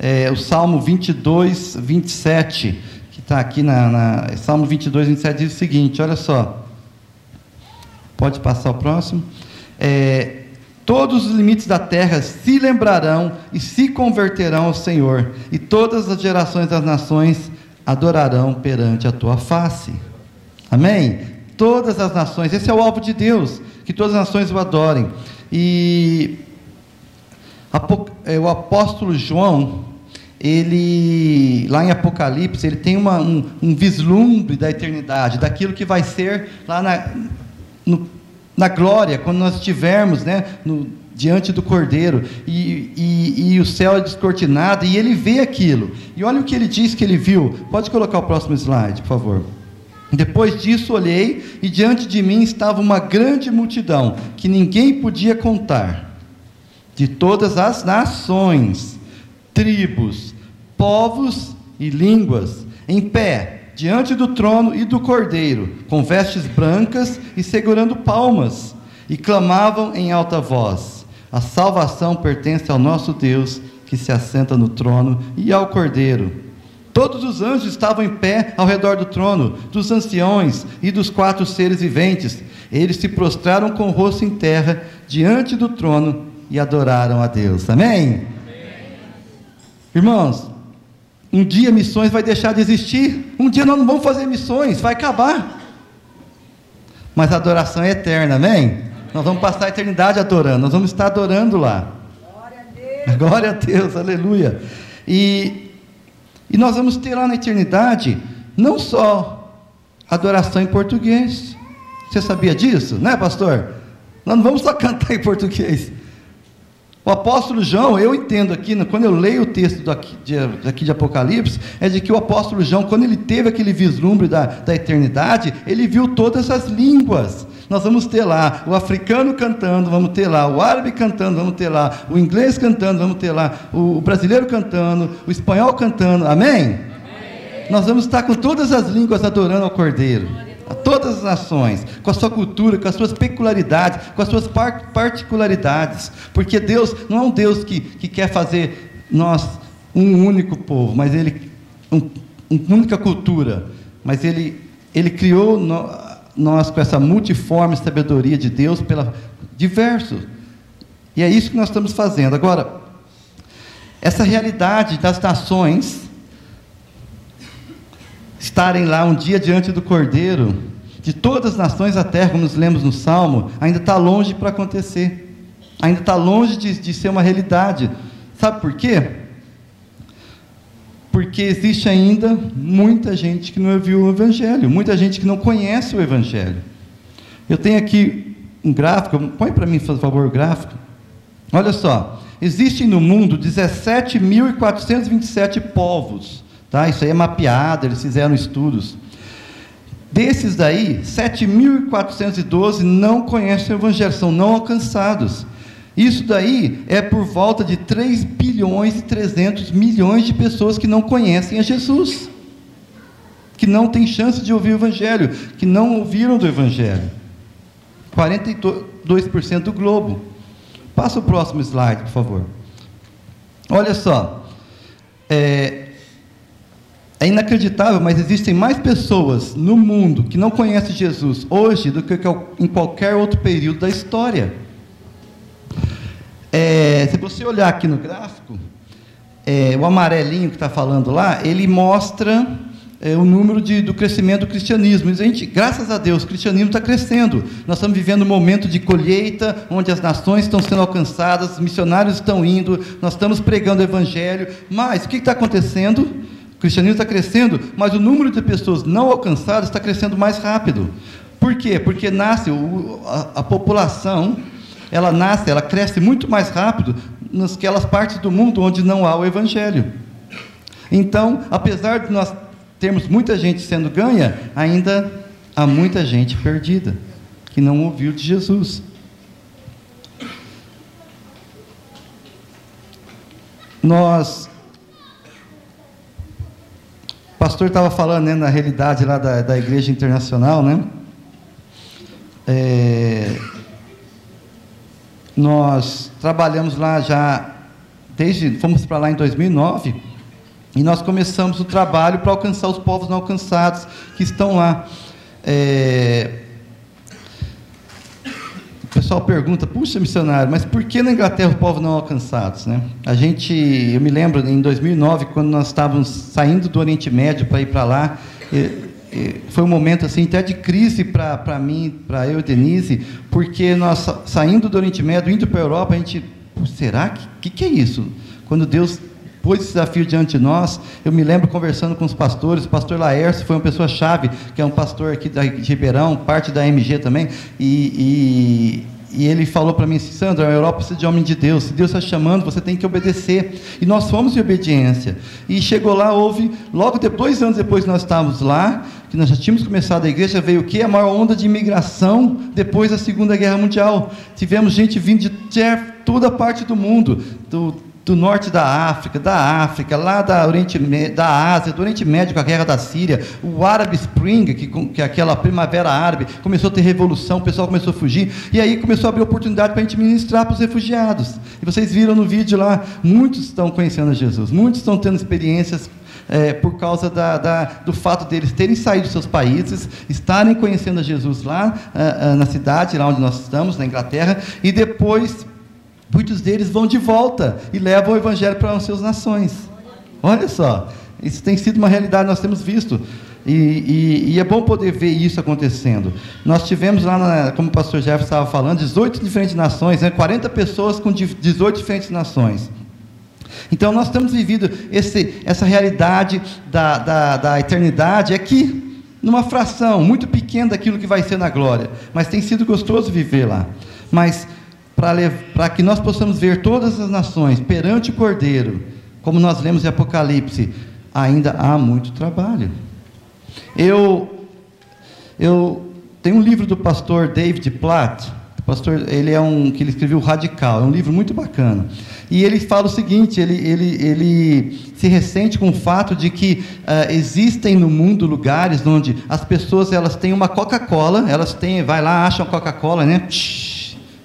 é, o Salmo 22, 27, que está aqui na, na. Salmo 22, 27 diz o seguinte: olha só. Pode passar o próximo. É, Todos os limites da terra se lembrarão e se converterão ao Senhor, e todas as gerações das nações adorarão perante a tua face. Amém? Todas as nações, esse é o alvo de Deus, que todas as nações o adorem. E é, o apóstolo João, ele, lá em Apocalipse, ele tem uma, um, um, vislumbre da eternidade, daquilo que vai ser lá na, no na glória, quando nós estivermos né, no, diante do Cordeiro e, e, e, o céu é descortinado e ele vê aquilo. E olha o que ele diz que ele viu. Pode colocar o próximo slide, por favor. Depois disso olhei e diante de mim estava uma grande multidão que ninguém podia contar, de todas as nações, tribos, povos e línguas, em pé diante do trono e do cordeiro, com vestes brancas e segurando palmas, e clamavam em alta voz: A salvação pertence ao nosso Deus, que se assenta no trono, e ao cordeiro. Todos os anjos estavam em pé ao redor do trono, dos anciões e dos quatro seres viventes. Eles se prostraram com o rosto em terra diante do trono e adoraram a Deus. Amém? Amém. Irmãos, um dia missões vai deixar de existir. Um dia nós não vamos fazer missões, vai acabar. Mas a adoração é eterna, amém? amém? Nós vamos passar a eternidade adorando, nós vamos estar adorando lá. Glória a Deus, Glória a Deus aleluia. E, e nós vamos ter lá na eternidade, não só adoração em português. Você sabia disso, né, pastor? Nós não vamos só cantar em português. O apóstolo João, eu entendo aqui, quando eu leio o texto daqui de, daqui de Apocalipse, é de que o apóstolo João, quando ele teve aquele vislumbre da, da eternidade, ele viu todas as línguas. Nós vamos ter lá o africano cantando, vamos ter lá o árabe cantando, vamos ter lá o inglês cantando, vamos ter lá o brasileiro cantando, o espanhol cantando, amém? amém. Nós vamos estar com todas as línguas adorando ao Cordeiro a todas as nações, com a sua cultura, com as suas peculiaridades, com as suas particularidades, porque Deus não é um Deus que, que quer fazer nós um único povo, mas Ele, um, uma única cultura, mas Ele, Ele criou nós com essa multiforme sabedoria de Deus, pela diverso, e é isso que nós estamos fazendo. Agora, essa realidade das nações, estarem lá um dia diante do Cordeiro, de todas as nações da terra, como nos lemos no Salmo, ainda está longe para acontecer, ainda está longe de, de ser uma realidade. Sabe por quê? Porque existe ainda muita gente que não ouviu o Evangelho, muita gente que não conhece o Evangelho. Eu tenho aqui um gráfico, põe para mim, por favor, o gráfico. Olha só, existem no mundo 17.427 povos Tá? Isso aí é mapeado, eles fizeram estudos. Desses daí, 7.412 não conhecem o Evangelho, são não alcançados. Isso daí é por volta de 3 bilhões e 300 milhões de pessoas que não conhecem a Jesus, que não têm chance de ouvir o Evangelho, que não ouviram do Evangelho. 42% do globo. Passa o próximo slide, por favor. Olha só. É, é inacreditável, mas existem mais pessoas no mundo que não conhecem Jesus hoje do que em qualquer outro período da história. É, se você olhar aqui no gráfico, é, o amarelinho que está falando lá, ele mostra é, o número de, do crescimento do cristianismo. a gente, graças a Deus, o cristianismo está crescendo. Nós estamos vivendo um momento de colheita, onde as nações estão sendo alcançadas, missionários estão indo, nós estamos pregando o evangelho. Mas o que está acontecendo? O cristianismo está crescendo, mas o número de pessoas não alcançadas está crescendo mais rápido. Por quê? Porque nasce, a, a população, ela nasce, ela cresce muito mais rápido nasquelas partes do mundo onde não há o Evangelho. Então, apesar de nós termos muita gente sendo ganha, ainda há muita gente perdida, que não ouviu de Jesus. Nós pastor estava falando né, na realidade lá da, da igreja internacional, né? É, nós trabalhamos lá já desde fomos para lá em 2009 e nós começamos o trabalho para alcançar os povos não alcançados que estão lá. É, o pessoal pergunta, puxa, missionário, mas por que na Inglaterra os povos não alcançados? Né? A gente, eu me lembro, em 2009, quando nós estávamos saindo do Oriente Médio para ir para lá, foi um momento assim até de crise para mim, para eu e Denise, porque nós saindo do Oriente Médio, indo para a Europa, a gente, será que, que, que é isso? Quando Deus pôs esse desafio diante de nós, eu me lembro conversando com os pastores, o pastor Laércio foi uma pessoa chave, que é um pastor aqui de Ribeirão, parte da MG também, e, e, e ele falou para mim assim, Sandra, a Europa precisa de homem de Deus, se Deus está chamando, você tem que obedecer, e nós fomos em obediência, e chegou lá, houve, logo depois, anos depois nós estávamos lá, que nós já tínhamos começado a igreja, veio o quê? A maior onda de imigração depois da Segunda Guerra Mundial, tivemos gente vindo de toda a parte do mundo, do do norte da África, da África, lá da, Oriente, da Ásia, do Oriente Médio com a guerra da Síria, o Arab Spring, que, que é aquela primavera árabe, começou a ter revolução, o pessoal começou a fugir, e aí começou a abrir oportunidade para a gente ministrar para os refugiados. E vocês viram no vídeo lá, muitos estão conhecendo Jesus, muitos estão tendo experiências é, por causa da, da, do fato deles terem saído dos seus países, estarem conhecendo Jesus lá ah, ah, na cidade, lá onde nós estamos, na Inglaterra, e depois Muitos deles vão de volta e levam o evangelho para as suas nações. Olha só, isso tem sido uma realidade, nós temos visto. E, e, e, é bom poder ver isso acontecendo. Nós tivemos lá, na, como o pastor Jefferson estava falando, 18 diferentes nações, né, 40 pessoas com 18 diferentes nações. Então nós temos vivido esse, essa realidade da, da, da eternidade aqui, numa fração muito pequena daquilo que vai ser na glória. Mas tem sido gostoso viver lá. Mas para que nós possamos ver todas as nações perante o Cordeiro, como nós lemos em Apocalipse, ainda há muito trabalho. Eu, eu tenho um livro do pastor David Platt, pastor, ele é um que ele escreveu Radical, é um livro muito bacana. E ele fala o seguinte, ele, ele, ele se ressente com o fato de que uh, existem no mundo lugares onde as pessoas elas têm uma Coca-Cola, elas têm, vai lá, acham Coca-Cola, né?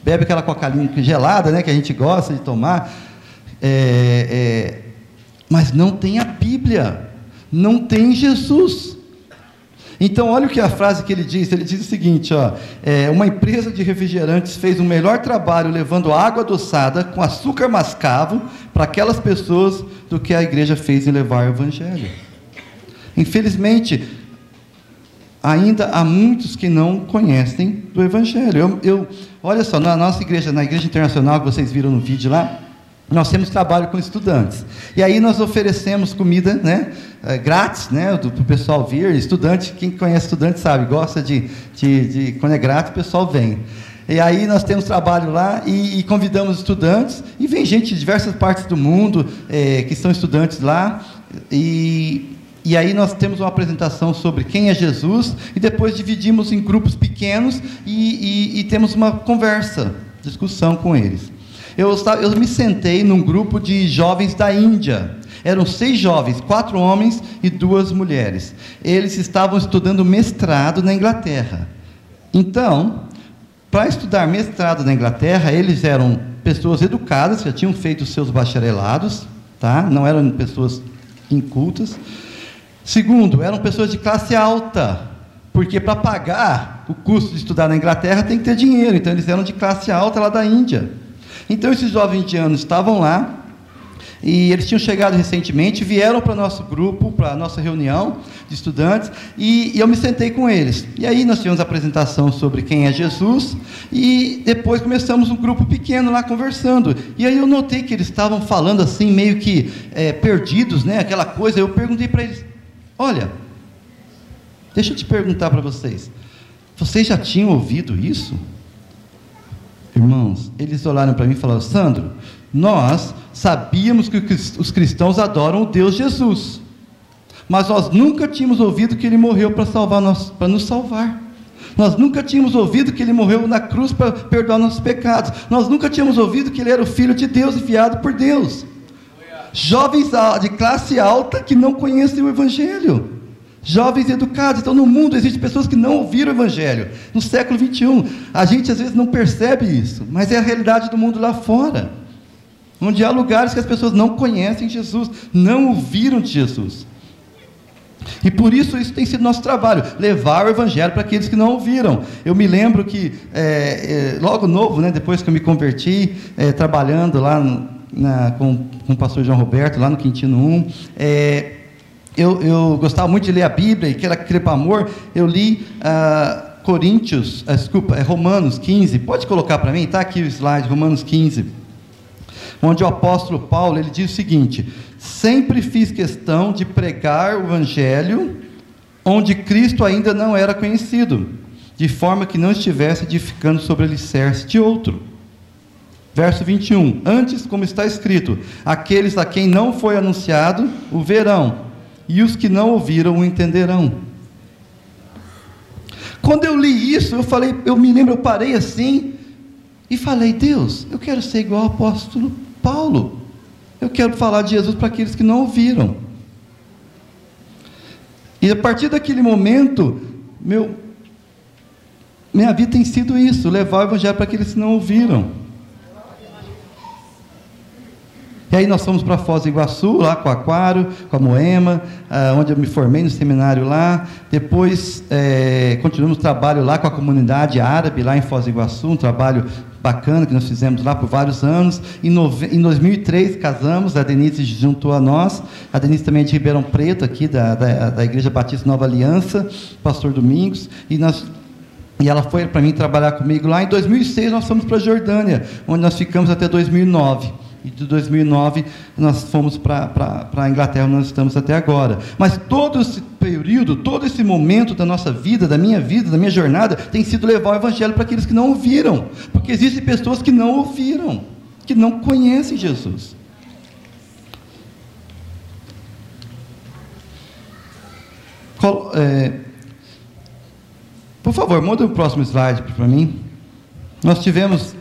Bebe aquela coca gelada, né, que a gente gosta de tomar, é, é, mas não tem a Bíblia, não tem Jesus. Então, olha o que a frase que ele diz. Ele diz o seguinte: ó, é, uma empresa de refrigerantes fez o um melhor trabalho levando água adoçada com açúcar mascavo para aquelas pessoas do que a igreja fez em levar o evangelho. Infelizmente, ainda há muitos que não conhecem do evangelho. Eu, eu Olha só, na nossa igreja, na igreja internacional que vocês viram no vídeo lá, nós temos trabalho com estudantes. E aí nós oferecemos comida, né, é, grátis, né, para o pessoal vir. Estudante, quem conhece estudante sabe, gosta de, de, de, quando é grátis, o pessoal vem. E aí nós temos trabalho lá e, e convidamos estudantes e vem gente de diversas partes do mundo é, que são estudantes lá e e aí nós temos uma apresentação sobre quem é Jesus e depois dividimos em grupos pequenos e, e, e temos uma conversa, discussão com eles. Eu, eu me sentei num grupo de jovens da Índia. Eram seis jovens, quatro homens e duas mulheres. Eles estavam estudando mestrado na Inglaterra. Então, para estudar mestrado na Inglaterra, eles eram pessoas educadas, já tinham feito seus bacharelados, tá? não eram pessoas incultas. Segundo, eram pessoas de classe alta, porque para pagar o custo de estudar na Inglaterra tem que ter dinheiro, então eles eram de classe alta lá da Índia. Então esses jovens indianos estavam lá, e eles tinham chegado recentemente, vieram para o nosso grupo, para a nossa reunião de estudantes, e, e, eu me sentei com eles. E aí nós tivemos a apresentação sobre quem é Jesus, e depois começamos um grupo pequeno lá conversando. E aí eu notei que eles estavam falando assim, meio que é, perdidos, né? aquela coisa. Eu perguntei para eles: Olha, deixa eu te perguntar para vocês. Vocês já tinham ouvido isso? Irmãos, eles olharam para mim e falaram: Sandro, nós sabíamos que os cristãos adoram o Deus Jesus, mas nós nunca tínhamos ouvido que ele morreu para salvar nós, para nos salvar. Nós nunca tínhamos ouvido que ele morreu na cruz para perdoar nossos pecados. Nós nunca tínhamos ouvido que ele era o filho de Deus enviado por Deus jovens de classe alta que não conhecem o Evangelho. Jovens educados. Então, no mundo existem pessoas que não ouviram o Evangelho. No século 21, a gente às vezes não percebe isso, mas é a realidade do mundo lá fora. onde há lugares que as pessoas não conhecem Jesus, não ouviram de Jesus. E por isso isso tem sido nosso trabalho, levar o Evangelho para aqueles que não ouviram. Eu me lembro que, é, é, logo novo, né, depois que eu me converti, é, trabalhando lá no, na, com, com o pastor João Roberto, lá no Quintino 1, é, eu, eu, gostava muito de ler a Bíblia, e que era aquele amor, eu li ah, Coríntios, ah, desculpa, é Romanos 15, pode colocar para mim, está aqui o slide, Romanos 15, onde o apóstolo Paulo, ele diz o seguinte, sempre fiz questão de pregar o Evangelho onde Cristo ainda não era conhecido, de forma que não estivesse edificando sobre alicerce de outro. Verso 21. Antes, como está escrito: aqueles a quem não foi anunciado o verão, e os que não ouviram o entenderão. Quando eu li isso, eu falei, eu me lembro, eu parei assim e falei: Deus, eu quero ser igual ao apóstolo Paulo. Eu quero falar de Jesus para aqueles que não ouviram. E a partir daquele momento, meu, minha vida tem sido isso: levar o Evangelho para aqueles que não ouviram. E aí nós fomos para Foz do Iguaçu, lá com o Aquário, com a Moema, ah, onde eu me formei no seminário lá. Depois é, continuamos o trabalho lá com a comunidade árabe, lá em Foz do Iguaçu, um trabalho bacana que nós fizemos lá por vários anos. Em, nove... em 2003 casamos, a Denise juntou a nós. A Denise também é de Ribeirão Preto, aqui da, da, da Igreja Batista Nova Aliança, pastor Domingos. E nós e ela foi para mim trabalhar comigo lá. Em 2006 nós fomos para a Jordânia, onde nós ficamos até 2009 e de 2009 nós fomos para a Inglaterra, nós estamos até agora. Mas todo esse período, todo esse momento da nossa vida, da minha vida, da minha jornada, tem sido levar o Evangelho para aqueles que não ouviram. Porque existem pessoas que não ouviram, que não conhecem Jesus. É, por favor, muda o próximo slide para mim. Nós tivemos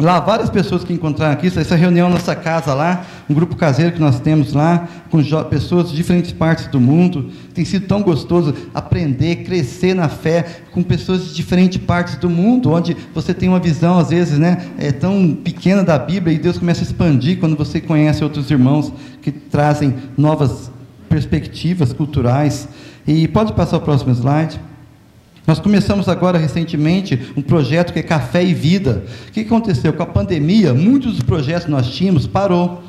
Lá, várias pessoas que encontraram aqui, essa reunião na nossa casa lá, um grupo caseiro que nós temos lá, com pessoas de diferentes partes do mundo. Tem sido tão gostoso aprender, crescer na fé com pessoas de diferentes partes do mundo, onde você tem uma visão, às vezes, né, é, tão pequena da Bíblia e Deus começa a expandir quando você conhece outros irmãos que trazem novas perspectivas culturais. E pode passar o próximo slide. Nós começamos agora recentemente um projeto que é Café e Vida. O que aconteceu? Com a pandemia, muitos dos projetos que nós tínhamos parou.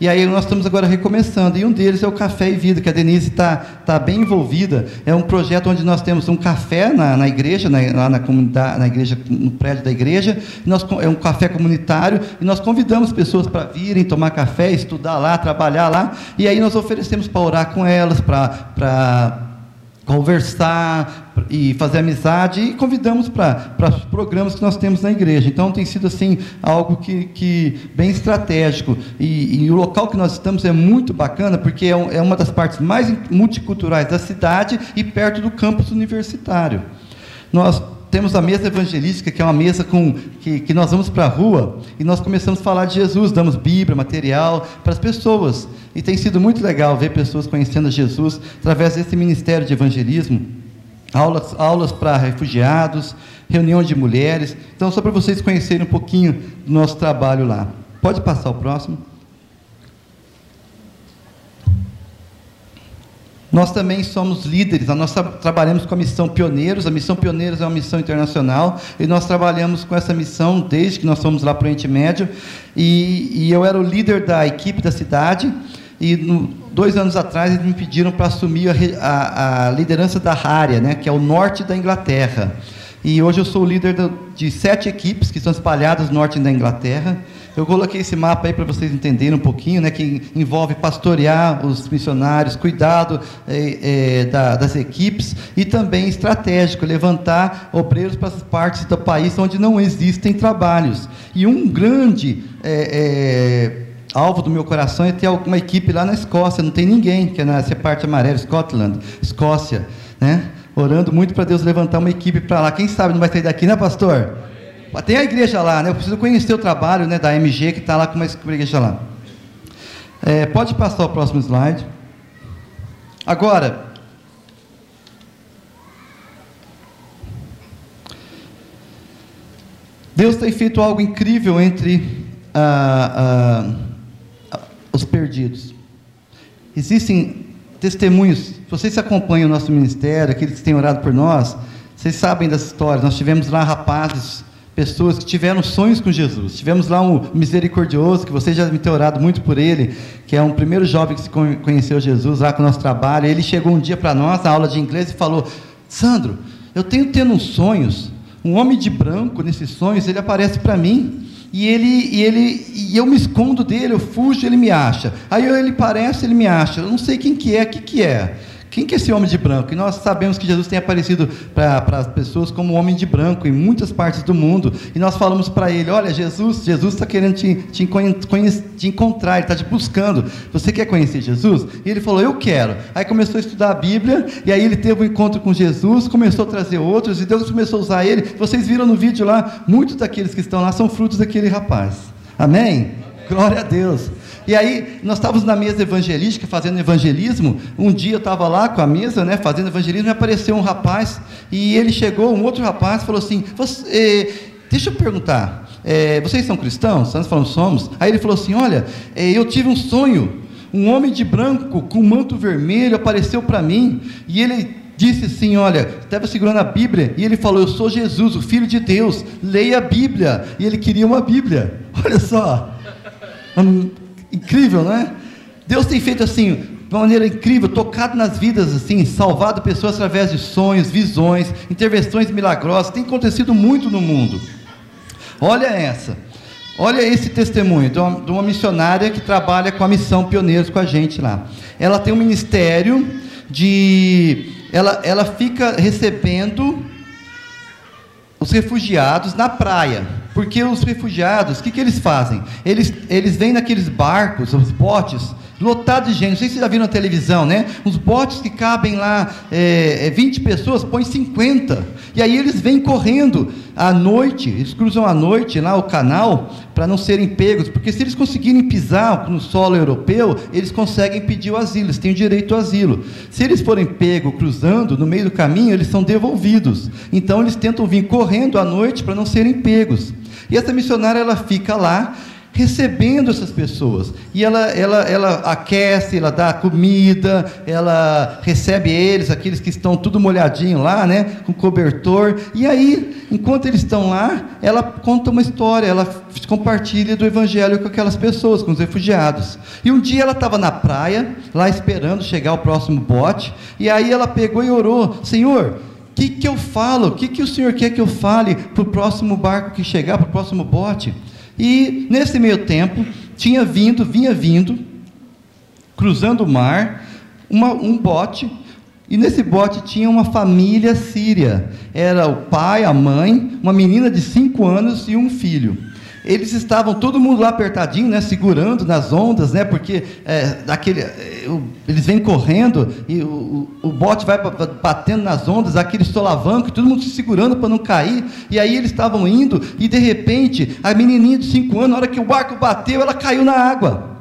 E aí nós estamos agora recomeçando. E um deles é o Café e Vida, que a Denise está tá bem envolvida. É um projeto onde nós temos um café na, na igreja, na, lá na comunidade, na igreja, no prédio da igreja. Nós, é um café comunitário e nós convidamos pessoas para virem tomar café, estudar lá, trabalhar lá. E aí nós oferecemos para orar com elas, para conversar e fazer amizade e convidamos para os programas que nós temos na igreja. Então tem sido assim algo que, que bem estratégico e, e o local que nós estamos é muito bacana porque é, um, é uma das partes mais multiculturais da cidade e perto do campus universitário. Nós temos a mesa evangelística, que é uma mesa com que, que nós vamos para a rua e nós começamos a falar de Jesus, damos Bíblia, material para as pessoas. E tem sido muito legal ver pessoas conhecendo Jesus através desse ministério de evangelismo. Aulas, aulas para refugiados, reunião de mulheres. Então, só para vocês conhecerem um pouquinho do nosso trabalho lá. Pode passar o próximo. Nós também somos líderes, nós trabalhamos com a missão Pioneiros, a missão Pioneiros é uma missão internacional, e nós trabalhamos com essa missão desde que nós fomos lá para o Oriente Médio, e, e, eu era o líder da equipe da cidade, e no, dois anos atrás eles me pediram para assumir a, a, a, liderança da área, né, que é o norte da Inglaterra. E hoje eu sou o líder de sete equipes que estão espalhadas no norte da Inglaterra, eu coloquei esse mapa aí para vocês entenderem um pouquinho, né, que envolve pastorear os missionários, cuidado é, é, da, das equipes e também estratégico, levantar obreiros para as partes do país onde não existem trabalhos. E um grande é, alvo do meu coração é ter alguma equipe lá na Escócia, não tem ninguém, que é nessa parte amarela, Scotland, Escócia, né? Orando muito para Deus levantar uma equipe para lá. Quem sabe não vai sair daqui, né, pastor? Tem a igreja lá, né? Eu preciso conhecer o trabalho né, da MG que está lá com uma igreja lá. É, pode passar o próximo slide. Agora, Deus tem feito algo incrível entre a, os perdidos. Existem testemunhos, vocês que acompanham o nosso ministério, aqueles que têm orado por nós, vocês sabem das histórias. Nós tivemos lá rapazes, pessoas que tiveram sonhos com Jesus. Tivemos lá um misericordioso, que vocês já devem ter orado muito por ele, que é um primeiro jovem que conheceu Jesus lá com o nosso trabalho. Ele chegou um dia para nós, na aula de inglês, e falou: Sandro, eu tenho tendo uns sonhos. Um homem de branco nesses sonhos, ele aparece para mim e ele, e ele e eu me escondo dele, eu fujo, ele me acha. Aí ele parece, ele me acha. Eu não sei quem que é, o que que é. Quem que é esse homem de branco? E nós sabemos que Jesus tem aparecido para as pessoas como homem de branco em muitas partes do mundo. E nós falamos para ele: Olha, Jesus, Jesus está querendo te, te, te encontrar, ele está te buscando. Você quer conhecer Jesus? E ele falou: Eu quero. Aí começou a estudar a Bíblia, e aí ele teve um encontro com Jesus, começou a trazer outros, e Deus começou a usar ele. Vocês viram no vídeo lá, muitos daqueles que estão lá são frutos daquele rapaz. Amém? Amém. Glória a Deus. E aí, nós estávamos na mesa evangelística, fazendo evangelismo. Um dia eu estava lá com a mesa, né, fazendo evangelismo, e apareceu um rapaz, e ele chegou, um outro rapaz, falou assim: eh, Deixa eu perguntar, é, vocês são cristãos? Nós falamos, somos. Aí ele falou assim: Olha, é, eu tive um sonho. Um homem de branco com manto vermelho apareceu para mim, e ele disse assim: Olha, estava segurando a Bíblia, e ele falou: Eu sou Jesus, o Filho de Deus, leia a Bíblia. E ele queria uma Bíblia. Olha só. Incrível, não é? Deus tem feito assim, de uma maneira incrível, tocado nas vidas, assim, salvado pessoas através de sonhos, visões, intervenções milagrosas. Tem acontecido muito no mundo. Olha essa. Olha esse testemunho de uma, de uma missionária que trabalha com a missão Pioneiros com a gente lá. Ela tem um ministério de. Ela, ela fica recebendo os refugiados na praia. Porque os refugiados, o que, que eles fazem? Eles, eles vêm naqueles barcos, os botes, lotados de gente. Não sei se vocês já viram na televisão, né? Os botes que cabem lá é, 20 é, pessoas, põem 50. E aí eles vêm correndo à noite, eles cruzam à noite lá o canal para não serem pegos, porque se eles conseguirem pisar no solo europeu, eles conseguem pedir o asilo, eles têm o direito ao asilo. Se eles forem pegos cruzando no meio do caminho, eles são devolvidos. Então eles tentam vir correndo à noite para não serem pegos. E essa missionária ela fica lá recebendo essas pessoas. E ela, ela, ela aquece, ela dá comida, ela recebe eles, aqueles que estão tudo molhadinho lá, né, com cobertor. E aí, enquanto eles estão lá, ela conta uma história, ela compartilha do evangelho com aquelas pessoas, com os refugiados. E um dia ela estava na praia, lá esperando chegar o próximo bote, e aí ela pegou e orou: Senhor, o que, que eu falo? O que, que o Senhor quer que eu fale para o próximo barco que chegar, para o próximo bote? E nesse meio tempo, tinha vindo, vinha vindo, cruzando o mar, uma, um bote, e nesse bote tinha uma família síria. Era o pai, a mãe, uma menina de cinco anos e um filho eles estavam todo mundo lá apertadinho, né, segurando nas ondas, né, porque é, daquele, é, eles vêm correndo e o, o, bote vai batendo nas ondas, aquele solavanco, todo mundo se segurando para não cair. E aí eles estavam indo e de repente a menininha de cinco anos, na hora que o barco bateu, ela caiu na água.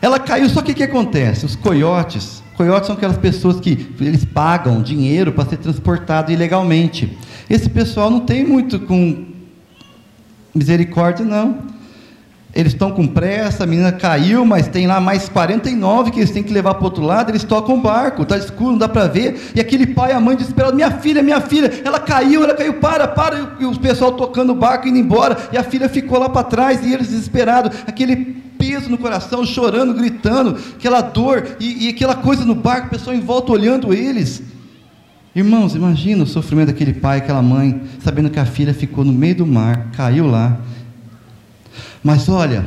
Ela caiu, só que o que acontece? Os coiotes, coiotes são aquelas pessoas que eles pagam dinheiro para ser transportado ilegalmente. Esse pessoal não tem muito com Misericórdia não. Eles estão com pressa, a menina caiu, mas tem lá mais 49 que eles têm que levar para o outro lado, eles tocam o barco, está escuro, não dá para ver, e aquele pai e a mãe desesperados, minha filha, minha filha, ela caiu, ela caiu, para, para, e o pessoal tocando o barco, indo embora, e a filha ficou lá para trás, e eles desesperados, aquele peso no coração, chorando, gritando, aquela dor, e, e aquela coisa no barco, o pessoal em volta olhando eles, Irmãos, imagina o sofrimento daquele pai, aquela mãe, sabendo que a filha ficou no meio do mar, caiu lá. Mas olha,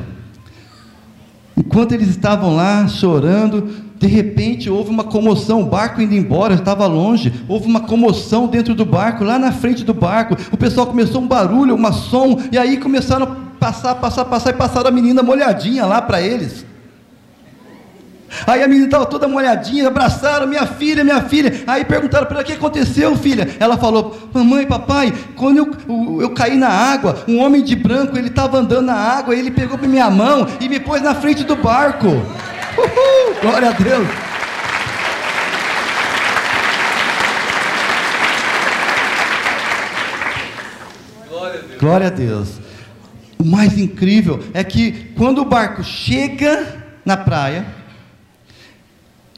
enquanto eles estavam lá chorando, de repente houve uma comoção, o barco indo embora, estava longe, houve uma comoção dentro do barco, lá na frente do barco, o pessoal começou um barulho, uma som, e aí começaram a passar, passar, passar, e passaram a menina molhadinha lá para eles. Aí a menina estava toda molhadinha, abraçaram minha filha, minha filha. Aí perguntaram para o que aconteceu, filha. Ela falou: Mamãe, papai, quando eu, eu, eu caí na água, um homem de branco, ele estava andando na água, ele pegou para minha mão e me pôs na frente do barco. Uhul, glória a Deus. Glória a Deus. o mais incrível é que quando o barco chega na praia,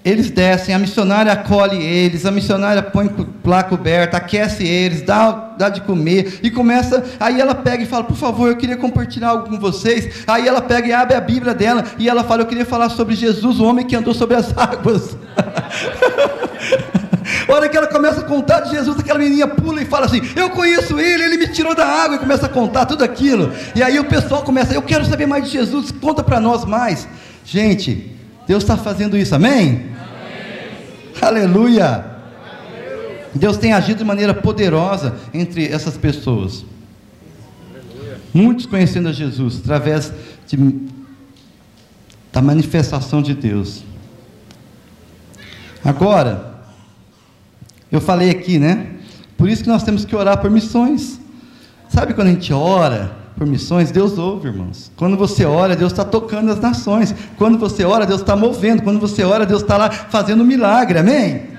eles descem, a missionária acolhe eles, a missionária põe lá coberta, aquece eles, dá, dá de comer e começa. Aí ela pega e fala: Por favor, eu queria compartilhar algo com vocês. Aí ela pega e abre a Bíblia dela e ela fala: Eu queria falar sobre Jesus, o homem que andou sobre as águas. A hora que ela começa a contar de Jesus, aquela menininha pula e fala assim: Eu conheço ele, ele me tirou da água e começa a contar tudo aquilo. E aí o pessoal começa: Eu quero saber mais de Jesus, conta para nós mais. Gente, Deus está fazendo isso, amém? Aleluia! Deus tem agido de maneira poderosa entre essas pessoas. Muitos conhecendo a Jesus através de, da manifestação de Deus. Agora, eu falei aqui, né? Por isso que nós temos que orar por missões. Sabe quando a gente ora por missões? Deus ouve, irmãos. Quando você ora, Deus está tocando as nações. Quando você ora, Deus está movendo. Quando você ora, Deus está lá fazendo um milagre. Amém?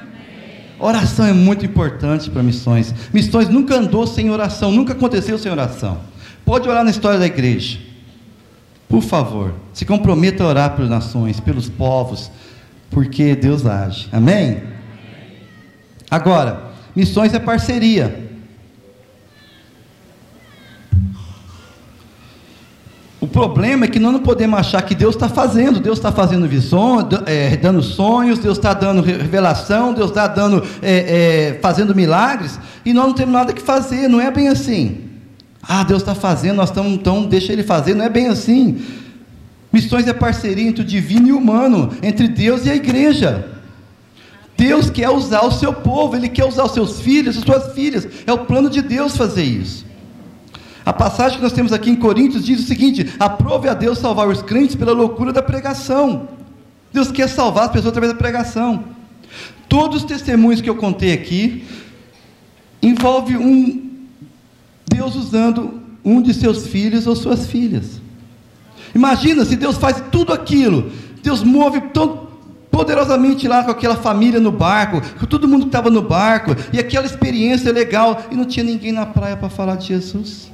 Oração é muito importante para missões. Missões nunca andou sem oração, nunca aconteceu sem oração. Pode orar na história da igreja. Por favor, se comprometa a orar pelas nações, pelos povos, porque Deus age. Amém? Agora, missões é parceria. O problema é que nós não podemos achar que Deus está fazendo, Deus está fazendo visões, é, dando sonhos, Deus está dando revelação, Deus está dando, é, é, fazendo milagres, e nós não temos nada que fazer, não é bem assim. Ah, Deus está fazendo, nós estamos, então deixa Ele fazer, não é bem assim. Missões é parceria entre o divino e o humano, entre Deus e a igreja. Deus quer usar o seu povo, Ele quer usar os seus filhos, as suas filhas, é o plano de Deus fazer isso. A passagem que nós temos aqui em Coríntios diz o seguinte: aprove a Deus salvar os crentes pela loucura da pregação. Deus quer salvar as pessoas através da pregação. Todos os testemunhos que eu contei aqui envolve um Deus usando um de seus filhos ou suas filhas. Imagina se Deus faz tudo aquilo, Deus move tão poderosamente lá com aquela família no barco, com todo mundo que estava no barco, e aquela experiência legal, e não tinha ninguém na praia para falar de Jesus.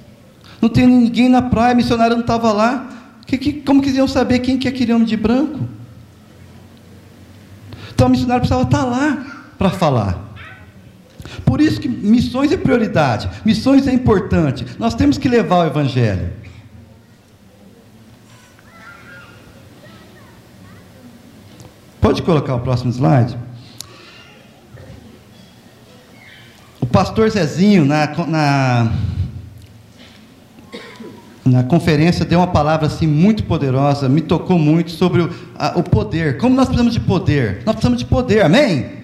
Não tem ninguém na praia, missionário não estava lá. Que, que, como que iam saber quem que é aquele homem de branco? Então o missionário precisava estar lá para falar. Por isso que missões é prioridade, missões é importante. Nós temos que levar o evangelho. Pode colocar o próximo slide? O pastor Zezinho, na, na na conferência deu uma palavra assim muito poderosa, me tocou muito sobre o, a, o poder. Como nós precisamos de poder? Nós precisamos de poder, amém?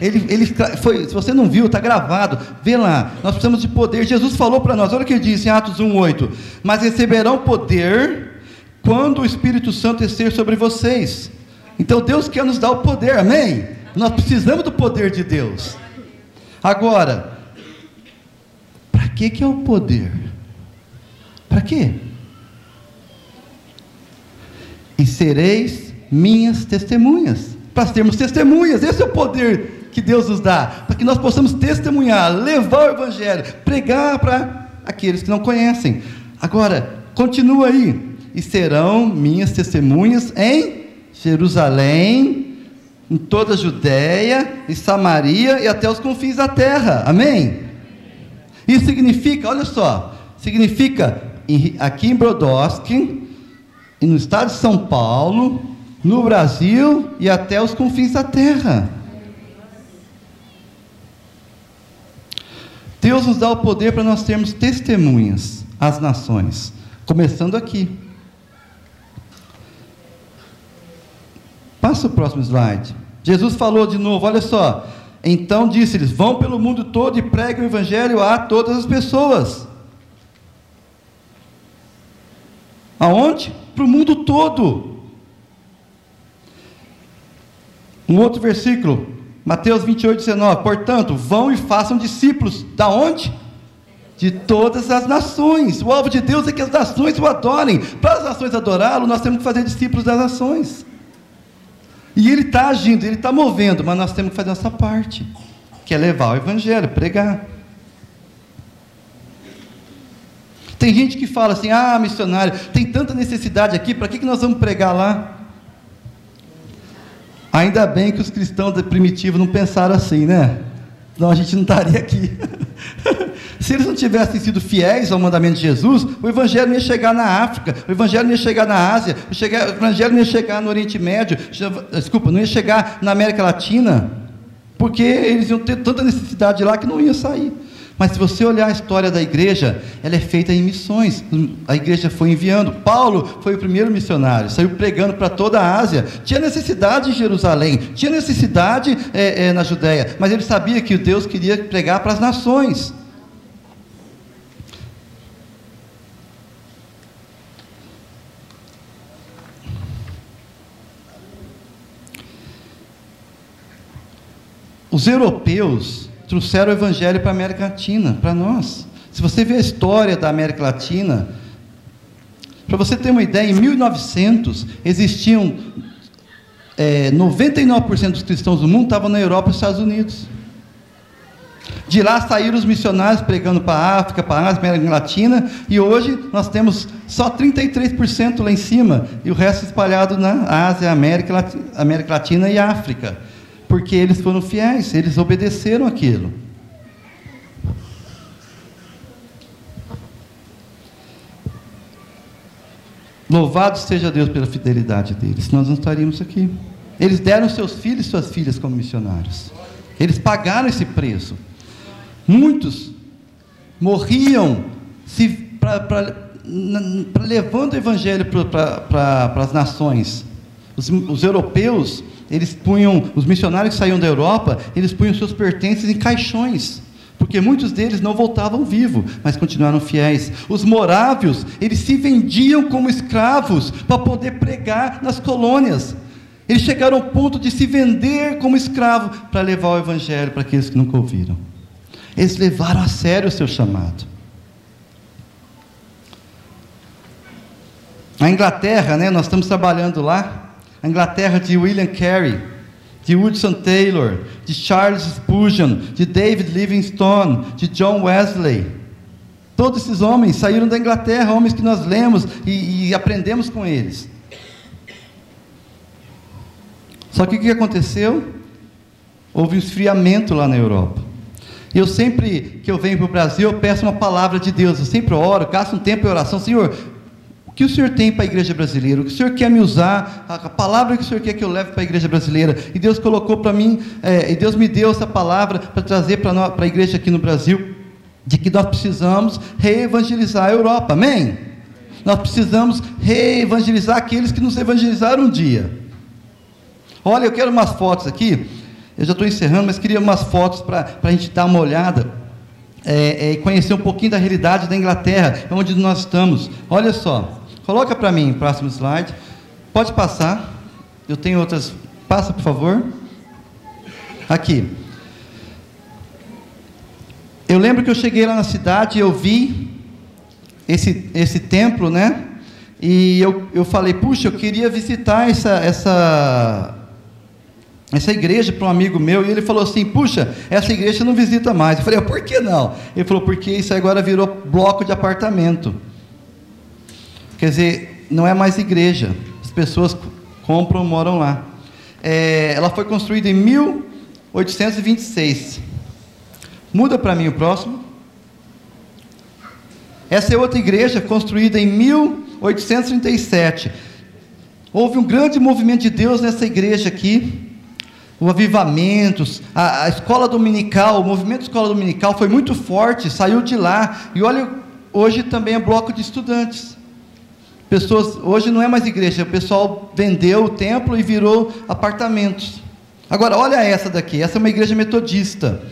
Ele, ele foi, se você não viu, está gravado, vê lá. Nós precisamos de poder. Jesus falou para nós, olha o que ele disse em Atos 1,8: Mas receberão poder quando o Espírito Santo descer sobre vocês. Então Deus quer nos dar o poder, amém? Nós precisamos do poder de Deus. Agora, para que, que é o poder? Para quê? E sereis minhas testemunhas. Para termos testemunhas, esse é o poder que Deus nos dá, para que nós possamos testemunhar, levar o Evangelho, pregar para aqueles que não conhecem. Agora, continua aí. E serão minhas testemunhas em Jerusalém, em toda a Judéia e Samaria e até os confins da terra. Amém? Isso significa, olha só, significa aqui em Brodowski, no estado de São Paulo, no Brasil e até os confins da terra. Deus nos dá o poder para nós termos testemunhas às nações, começando aqui. Passa o próximo slide. Jesus falou de novo, olha só. Então disse-lhes: Vão pelo mundo todo e preguem o evangelho a todas as pessoas. Aonde? Para o mundo todo. Um outro versículo, Mateus 28, 19. Portanto, vão e façam discípulos. Da onde? De todas as nações. O alvo de Deus é que as nações o adorem. Para as nações adorá-lo, nós temos que fazer discípulos das nações. E ele está agindo, ele está movendo, mas nós temos que fazer nossa parte, que é levar o evangelho, pregar. Tem gente que fala assim: ah, missionário, tem tanta necessidade aqui, para que, que nós vamos pregar lá? Ainda bem que os cristãos primitivos não pensaram assim, né? Senão a gente não estaria aqui. Se eles não tivessem sido fiéis ao mandamento de Jesus, o Evangelho ia chegar na África, o Evangelho ia chegar na Ásia, o Evangelho ia chegar no Oriente Médio, desculpa, não ia chegar na América Latina, porque eles iam ter tanta necessidade lá que não ia sair. Mas se você olhar a história da igreja, ela é feita em missões. A igreja foi enviando. Paulo foi o primeiro missionário, saiu pregando para toda a Ásia. Tinha necessidade em Jerusalém, tinha necessidade é, é, na Judéia, mas ele sabia que Deus queria pregar para as nações. Os europeus trouxeram o evangelho para a América Latina, para nós. Se você vê a história da América Latina, para você ter uma ideia, em 1900 existiam é, 99% dos cristãos do mundo estavam na Europa e nos Estados Unidos. De lá saíram os missionários pregando para a África, para a América Latina, e hoje nós temos só 33% lá em cima, e o resto espalhado na Ásia, América, América Latina e África porque eles foram fiéis, eles obedeceram aquilo. Louvado seja Deus pela fidelidade deles, nós não estaríamos aqui. Eles deram seus filhos e suas filhas como missionários. Eles pagaram esse preço. Muitos morriam se, levando o evangelho para as nações. Os, os europeus eles punham, os missionários que saíam da Europa, eles punham seus pertences em caixões, porque muitos deles não voltavam vivos, mas continuaram fiéis. Os morávios, eles se vendiam como escravos para poder pregar nas colônias. Eles chegaram ao ponto de se vender como escravo para levar o evangelho para aqueles que nunca ouviram. Eles levaram a sério o seu chamado. A Inglaterra, né, nós estamos trabalhando lá, a Inglaterra de William Carey, de Woodson Taylor, de Charles Spurgeon, de David Livingstone, de John Wesley. Todos esses homens saíram da Inglaterra, homens que nós lemos e, e aprendemos com eles. Só que o que aconteceu? Houve um esfriamento lá na Europa. E eu sempre que eu venho para o Brasil, eu peço uma palavra de Deus. Eu sempre oro, gasto um tempo em oração. Senhor, que o Senhor tem para a igreja brasileira? O que o Senhor quer me usar? A palavra que o Senhor quer que eu leve para a igreja brasileira? E Deus colocou para mim, é, e Deus me deu essa palavra para trazer para a igreja aqui no Brasil, de que nós precisamos reevangelizar a Europa. Amém? Nós precisamos reevangelizar aqueles que nos evangelizaram um dia. Olha, eu quero umas fotos aqui. Eu já estou encerrando, mas queria umas fotos para a gente dar uma olhada é, é, conhecer um pouquinho da realidade da Inglaterra, onde nós estamos. Olha só. Coloca para mim, próximo slide. Pode passar. Eu tenho outras. Passa, por favor. Aqui. Eu lembro que eu cheguei lá na cidade e eu vi esse, esse templo, né? E eu, eu falei, puxa, eu queria visitar essa, essa, essa igreja para um amigo meu, e ele falou assim: Puxa, essa igreja não visita mais. Eu falei: Por que não? Ele falou: Porque isso agora virou bloco de apartamento. Quer dizer, não é mais igreja. As pessoas compram, moram lá. É, ela foi construída em 1826. Muda para mim o próximo. Essa é outra igreja construída em 1837. Houve um grande movimento de Deus nessa igreja aqui. O avivamento, a, a escola dominical, o movimento escola dominical foi muito forte, saiu de lá. E olha, hoje também é bloco de estudantes. Pessoas, hoje não é mais igreja, o pessoal vendeu o templo e virou apartamentos. Agora, olha essa daqui, essa é uma igreja metodista.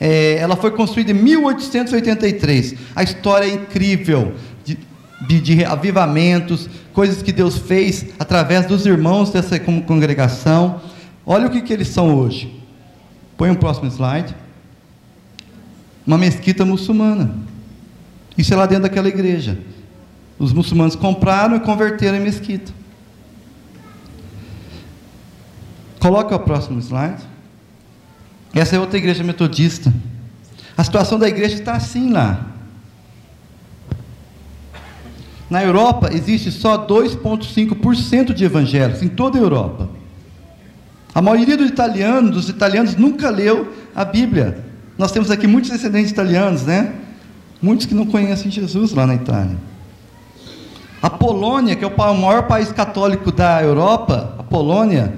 É, ela foi construída em 1883. A história é incrível de, de, de, avivamentos, coisas que Deus fez através dos irmãos dessa congregação. Olha o que, que eles são hoje. Põe um próximo slide. Uma mesquita muçulmana. Isso é lá dentro daquela igreja. Os muçulmanos compraram e converteram em mesquita. Coloca o próximo slide. Essa é outra igreja metodista. A situação da igreja está assim lá. Na Europa existe só 2,5% de evangélicos, em toda a Europa. A maioria dos italianos, dos italianos nunca leu a Bíblia. Nós temos aqui muitos descendentes italianos, né? Muitos que não conhecem Jesus lá na Itália. A Polônia, que é o maior país católico da Europa, a Polônia,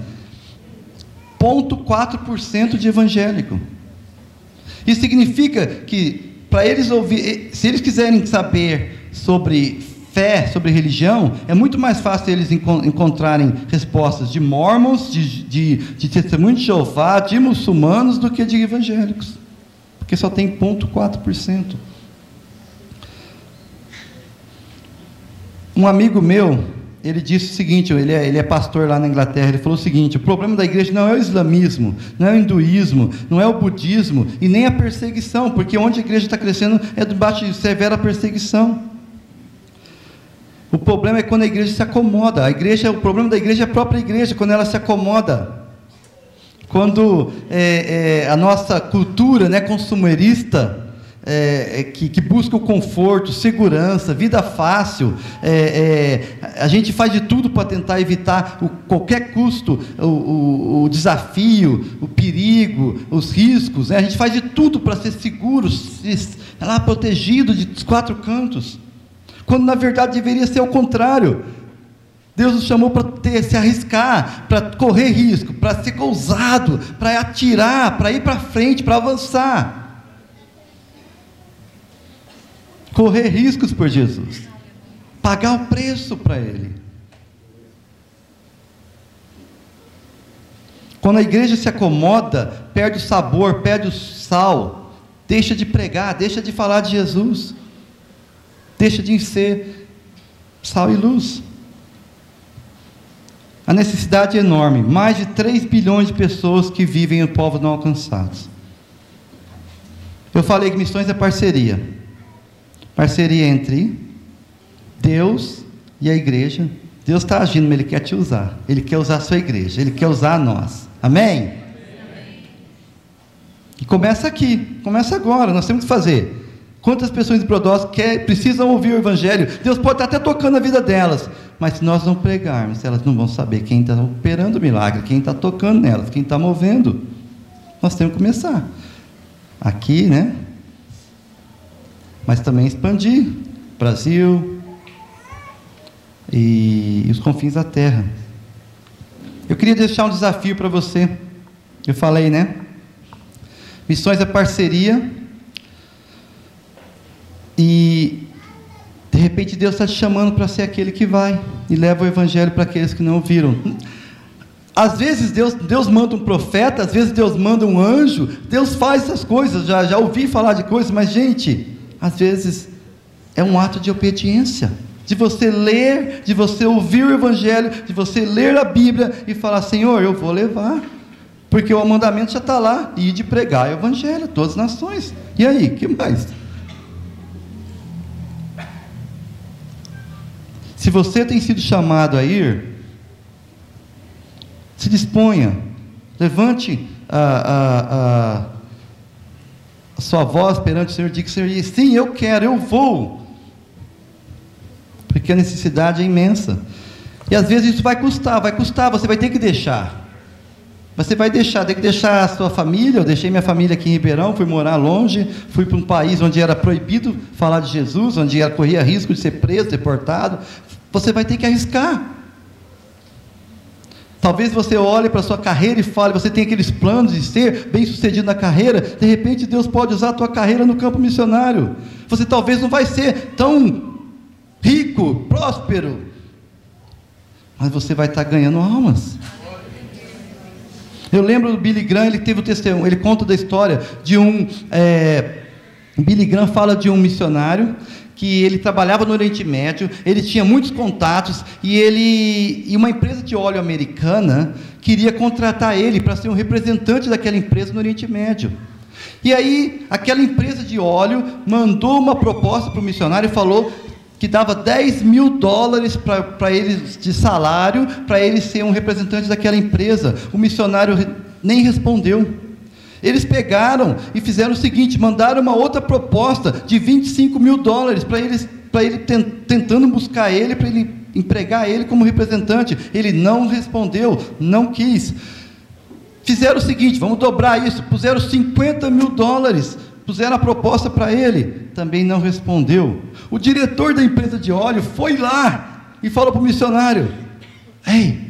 0,4% de evangélico. Isso significa que para eles ouvir, se eles quiserem saber sobre fé, sobre religião, é muito mais fácil eles encontrarem respostas de mormons, de, de, de testemunhos de Jeová, de muçulmanos, do que de evangélicos. Porque só tem 0,4%. Um amigo meu, ele disse o seguinte, ele é, ele é pastor lá na Inglaterra, ele falou o seguinte, o problema da igreja não é o islamismo, não é o hinduísmo, não é o budismo, e nem a perseguição, porque onde a igreja está crescendo é debaixo de severa perseguição. O problema é quando a igreja se acomoda. A igreja, o problema da igreja é a própria igreja, quando ela se acomoda. Quando é, é, a nossa cultura né, consumerista é, é, que, que, busca o conforto, segurança, vida fácil. É, é, a gente faz de tudo para tentar evitar o, qualquer custo, o, o, o, desafio, o perigo, os riscos. Né? A gente faz de tudo para ser seguro, se, lá protegido de quatro cantos. Quando na verdade deveria ser o contrário. Deus nos chamou para se arriscar, para correr risco, para ser ousado, para atirar, para ir para frente, para avançar. Correr riscos por Jesus, pagar o preço para Ele. Quando a igreja se acomoda, perde o sabor, perde o sal, deixa de pregar, deixa de falar de Jesus, deixa de ser sal e luz. A necessidade é enorme, mais de 3 bilhões de pessoas que vivem em povos não alcançados. Eu falei que missões é parceria. Parceria entre Deus e a igreja. Deus está agindo, mas Ele quer te usar. Ele quer usar a sua igreja. Ele quer usar nós. Amém? E começa aqui. Começa agora. Nós temos que fazer. Quantas pessoas imprudosas quer, precisam ouvir o Evangelho? Deus pode estar até tocando a vida delas. Mas se nós não pregarmos, elas não vão saber quem está operando o milagre, quem está tocando nelas, quem está movendo. Nós temos que começar. Aqui, né? Mas também expandir Brasil e, e os confins da terra. Eu queria deixar um desafio para você. Eu falei, né? Missões é parceria. E de repente Deus está te chamando para ser aquele que vai e leva o evangelho para aqueles que não ouviram. Às vezes Deus, Deus manda um profeta, às vezes Deus manda um anjo, Deus faz essas coisas, já, já ouvi falar de coisas, mas gente, às vezes é um ato de obediência, de você ler, de você ouvir o Evangelho, de você ler a Bíblia e falar: Senhor, eu vou levar, porque o mandamento já está lá, e de pregar o Evangelho a todas as nações. E aí, que mais? Se você tem sido chamado a ir, se disponha, levante a, a, a a sua voz perante o Senhor, diga, Senhor, sim, eu quero, eu vou. Porque a necessidade é imensa. E às vezes isso vai custar, vai custar, você vai ter que deixar. Você vai deixar, tem que deixar a sua família. Eu deixei minha família aqui em Ribeirão, fui morar longe, fui para um país onde era proibido falar de Jesus, onde corria risco de ser preso, deportado. Você vai ter que arriscar. Talvez você olhe para a sua carreira e fale, você tem aqueles planos de ser bem sucedido na carreira, de repente Deus pode usar a tua carreira no campo missionário. Você talvez não vai ser tão rico, próspero, mas você vai estar ganhando almas. Eu lembro do Billy Graham, ele teve o testemunho, ele conta da história de um. É, Billy Graham fala de um missionário que ele trabalhava no Oriente Médio, ele tinha muitos contatos e ele e uma empresa de óleo americana queria contratar ele para ser um representante daquela empresa no Oriente Médio. E aí, aquela empresa de óleo mandou uma proposta para o missionário e falou que dava 10 mil dólares para ele de salário, para ele ser um representante daquela empresa. O missionário nem respondeu. Eles pegaram e fizeram o seguinte: mandaram uma outra proposta de 25 mil dólares para eles para ele tentando buscar ele, para ele empregar ele como representante. Ele não respondeu, não quis. Fizeram o seguinte: vamos dobrar isso. Puseram 50 mil dólares. Puseram a proposta para ele. Também não respondeu. O diretor da empresa de óleo foi lá e falou para o missionário: Ei,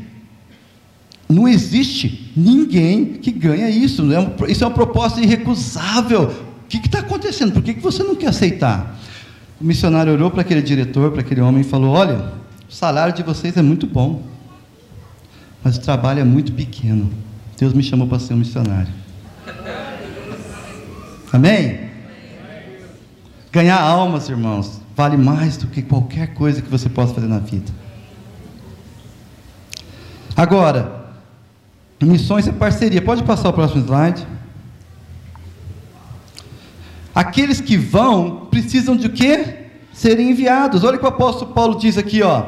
não existe ninguém que ganha isso. É isso é uma proposta irrecusável. O que está acontecendo? Por que, que você não quer aceitar? O missionário olhou para aquele diretor, para aquele homem e falou: Olha, o salário de vocês é muito bom, mas o trabalho é muito pequeno. Deus me chamou para ser um missionário. Amém? Ganhar almas, irmãos, vale mais do que qualquer coisa que você possa fazer na vida. Agora, missões é parceria. Pode passar o próximo slide. Aqueles que vão precisam de quê? Serem enviados. Olha o que o apóstolo Paulo diz aqui, ó.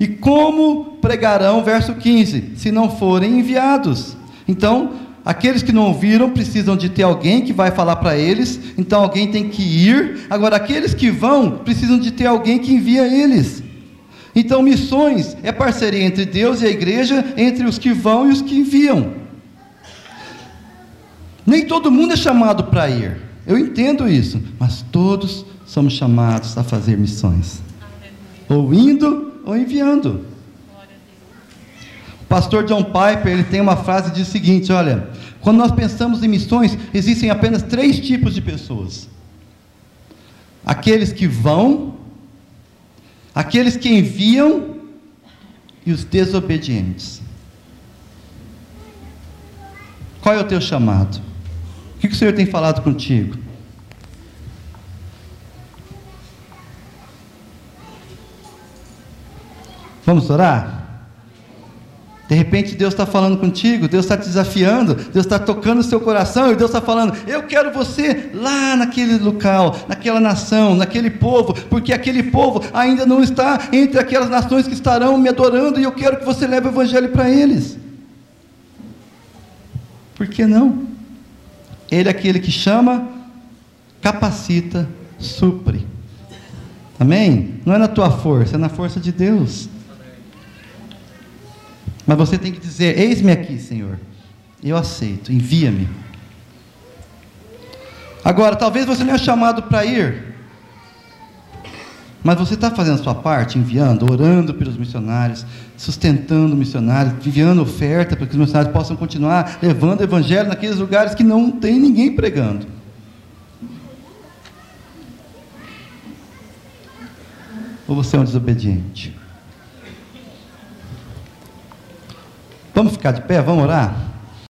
E como pregarão, verso 15, se não forem enviados? Então, aqueles que não ouviram precisam de ter alguém que vai falar para eles, então alguém tem que ir. Agora, aqueles que vão precisam de ter alguém que envia eles. Então, missões é parceria entre Deus e a igreja, entre os que vão e os que enviam. Nem todo mundo é chamado para ir, eu entendo isso, mas todos somos chamados a fazer missões, ou indo ou enviando. O pastor John Piper ele tem uma frase diz o seguinte: olha, quando nós pensamos em missões, existem apenas três tipos de pessoas: aqueles que vão aqueles que enviam e os desobedientes. Qual é o teu chamado? O que o Senhor tem falado contigo? Vamos orar? De repente Deus está falando contigo, Deus está te desafiando, Deus está tocando o seu coração e Deus está falando: Eu quero você lá naquele local, naquela nação, naquele povo, porque aquele povo ainda não está entre aquelas nações que estarão me adorando e eu quero que você leve o Evangelho para eles. Por que não? Ele é aquele que chama, capacita, supre. Amém? Não é na tua força, é na força de Deus. Mas você tem que dizer: Eis-me aqui, Senhor. Eu aceito, envia-me. Agora, talvez você não é chamado para ir, mas você está fazendo a sua parte, enviando, orando pelos missionários, sustentando missionários, enviando oferta para que os missionários possam continuar levando o evangelho naqueles lugares que não tem ninguém pregando. Ou você é um desobediente? Vamos ficar de pé? Vamos orar?